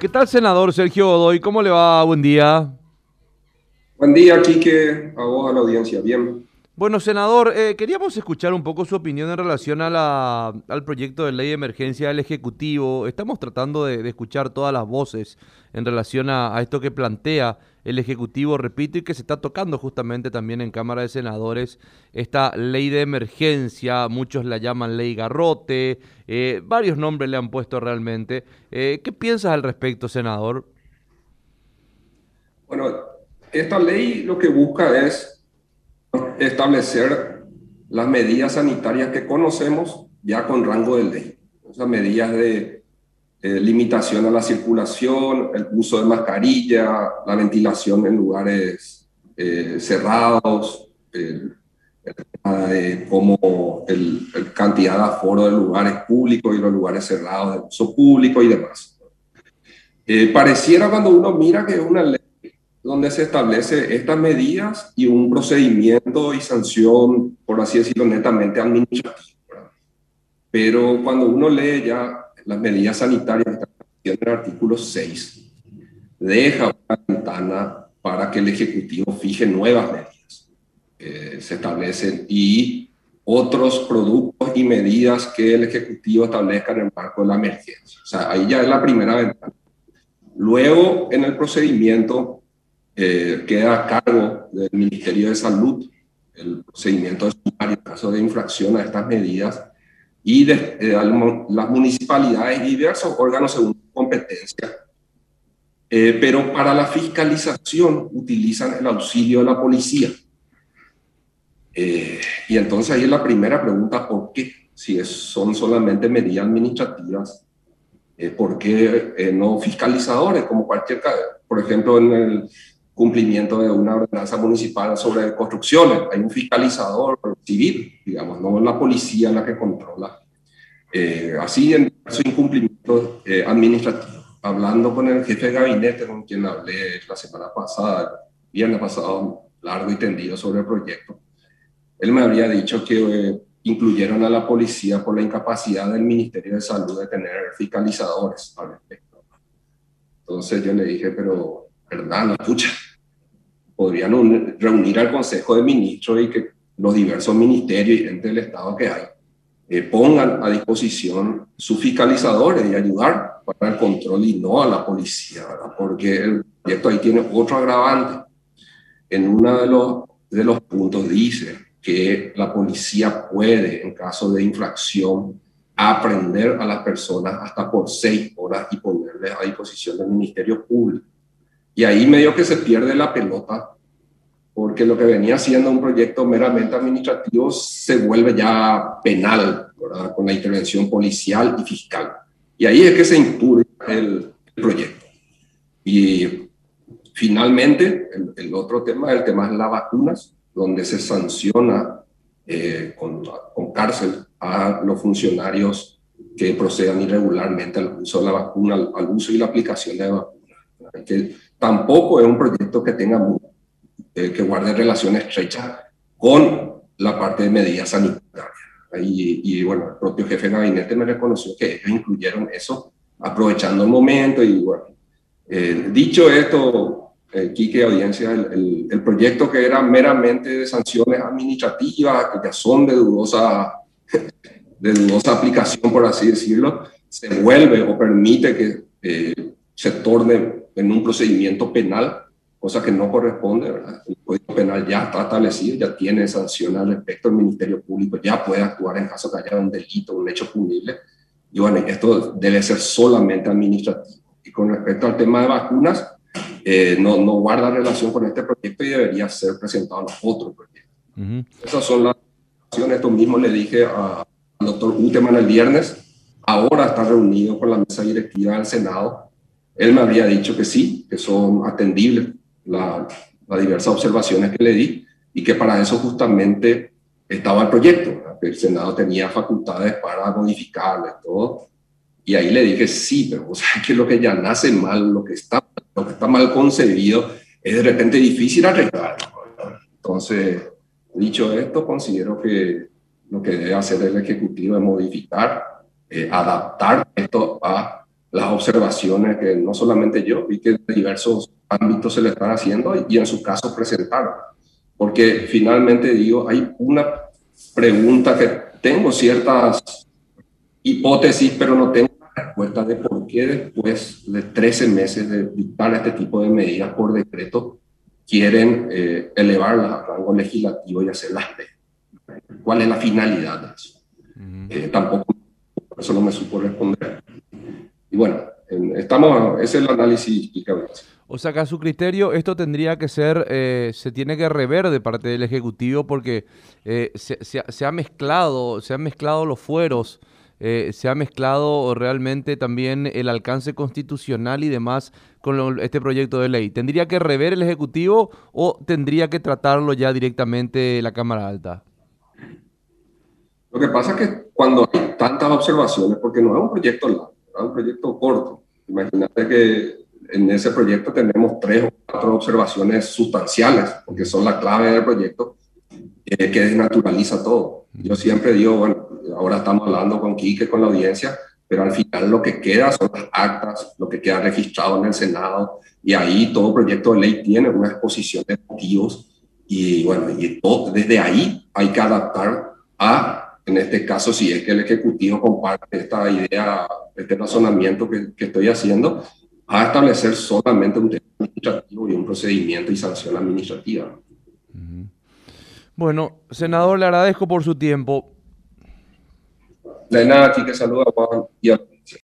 ¿Qué tal, senador Sergio Godoy? ¿Cómo le va? Buen día. Buen día, Quique, a vos, a la audiencia. Bien. Bueno, senador, eh, queríamos escuchar un poco su opinión en relación al proyecto de ley de emergencia del Ejecutivo. Estamos tratando de, escuchar todas las voces en relación a, esto que plantea el Ejecutivo, repito, y que se está tocando justamente también en Cámara de Senadores, esta ley de emergencia, muchos la llaman ley garrote, eh, varios nombres le han puesto realmente. Eh, ¿Qué piensas al respecto, senador? Bueno, esta ley lo que busca es establecer las medidas sanitarias que conocemos ya con rango de ley. Esas medidas de eh, limitación a la circulación, el uso de mascarilla, la ventilación en lugares eh, cerrados, el, como el, cantidad de aforo de lugares públicos y los lugares cerrados de uso público y demás. Eh, pareciera cuando uno mira que es una ley donde se establece estas medidas y un procedimiento y sanción, por así decirlo, netamente administrativo. Pero cuando uno lee ya las medidas sanitarias en el artículo 6, deja una ventana para que el Ejecutivo fije nuevas medidas que se establecen y otros productos y medidas que el Ejecutivo establezca en el marco de la emergencia. O sea, ahí ya es la primera ventana. Luego, en el procedimiento, eh, queda a cargo del Ministerio de Salud el procedimiento de caso de infracción a estas medidas y de, eh, las municipalidades y diversos órganos según competencia. Eh, pero para la fiscalización utilizan el auxilio de la policía. y entonces ahí es la primera pregunta, ¿por qué? Si son solamente medidas administrativas, ¿por qué no fiscalizadores como cualquier, por ejemplo, en el cumplimiento de una ordenanza municipal sobre construcciones. Hay un fiscalizador civil, digamos, no la policía la que controla. Eh, así en su incumplimiento eh, administrativo. Hablando con el jefe de gabinete con quien hablé la semana pasada, viernes pasado, largo y tendido sobre el proyecto, él me había dicho que eh, incluyeron a la policía por la incapacidad del Ministerio de Salud de tener fiscalizadores al respecto. Entonces yo le dije, pero, no escucha, podrían reunir al Consejo de Ministros y que los diversos ministerios y gente del Estado que hay eh, pongan a disposición sus fiscalizadores y ayudar para el control y no a la policía, ¿verdad? porque el proyecto ahí tiene otro agravante. En uno de los, de los puntos dice que la policía puede, en caso de infracción, aprender a las personas hasta por seis horas y ponerles a disposición del Ministerio Público. Y ahí medio que se pierde la pelota, porque lo que venía siendo un proyecto meramente administrativo se vuelve ya penal, con la intervención policial y fiscal. Y ahí es que se impide el, proyecto. Y finalmente, el, otro tema, el tema es las vacunas, donde se sanciona eh, con, con cárcel a los funcionarios que procedan irregularmente al uso de la vacuna, al, uso y la aplicación de la vacuna que tampoco es un proyecto que tenga eh, que guarde relaciones estrechas con la parte de medidas sanitarias. Y, bueno, el propio jefe de gabinete me reconoció que ellos incluyeron eso aprovechando el momento y bueno, eh, dicho esto, eh, Quique, audiencia, el, el, proyecto que era meramente de sanciones administrativas, que ya son de dudosa, de dudosa aplicación, por así decirlo, se vuelve o permite que eh, se torne en un procedimiento penal, cosa que no corresponde, ¿verdad? El Código Penal ya está establecido, ya tiene sanciones al respecto, el Ministerio Público ya puede actuar en caso que haya un delito, un hecho punible, y bueno, esto debe ser solamente administrativo. Y con respecto al tema de vacunas, eh, no, no guarda relación con este proyecto y debería ser presentado en otro proyecto. Esas son las acciones, esto mismo le dije al doctor Uteman el viernes, ahora está reunido con la mesa directiva del Senado él me había dicho que sí, que son atendibles las diversas observaciones que le di y que para eso justamente estaba el proyecto, que el Senado tenía facultades para modificarlo y todo. Y ahí le dije, sí, pero o sea, que lo que ya nace mal, lo que está, lo que está mal concebido, es de repente difícil arreglar. Entonces, dicho esto, considero que lo que debe hacer el Ejecutivo es modificar, eh, adaptar esto a las observaciones que no solamente yo, vi que en diversos ámbitos se le están haciendo y en su caso presentaron. Porque finalmente digo, hay una pregunta que tengo ciertas hipótesis, pero no tengo la respuesta de por qué después de 13 meses de dictar este tipo de medidas por decreto quieren eh, elevarlas a rango legislativo y hacerlas. ¿Cuál es la finalidad de eso? Eh, tampoco, por eso no me supo responder. Estamos, ese es el análisis o sea que a su criterio esto tendría que ser, eh, se tiene que rever de parte del Ejecutivo porque eh, se, ha mezclado, se han mezclado los fueros, eh, se ha mezclado realmente también el alcance constitucional y demás con este proyecto de ley. ¿Tendría que rever el Ejecutivo o tendría que tratarlo ya directamente la Cámara Alta? Lo que pasa es que cuando hay tantas observaciones, porque no es un proyecto largo, es un proyecto corto, imagínate que en ese proyecto tenemos tres o cuatro observaciones sustanciales, porque son la clave del proyecto, eh, que desnaturaliza todo. Yo siempre digo, bueno, ahora estamos hablando con Quique, con la audiencia, pero al final lo que queda son las actas, lo que queda registrado en el Senado, y ahí todo proyecto de ley tiene una exposición de motivos, y bueno, y todo, desde ahí hay que adaptar a, en este caso, si es que el Ejecutivo comparte esta idea, este razonamiento que, que estoy haciendo, a establecer solamente un tema administrativo y un procedimiento y sanción administrativa. Bueno, senador, le agradezco por su tiempo. De nada, que saluda Juan y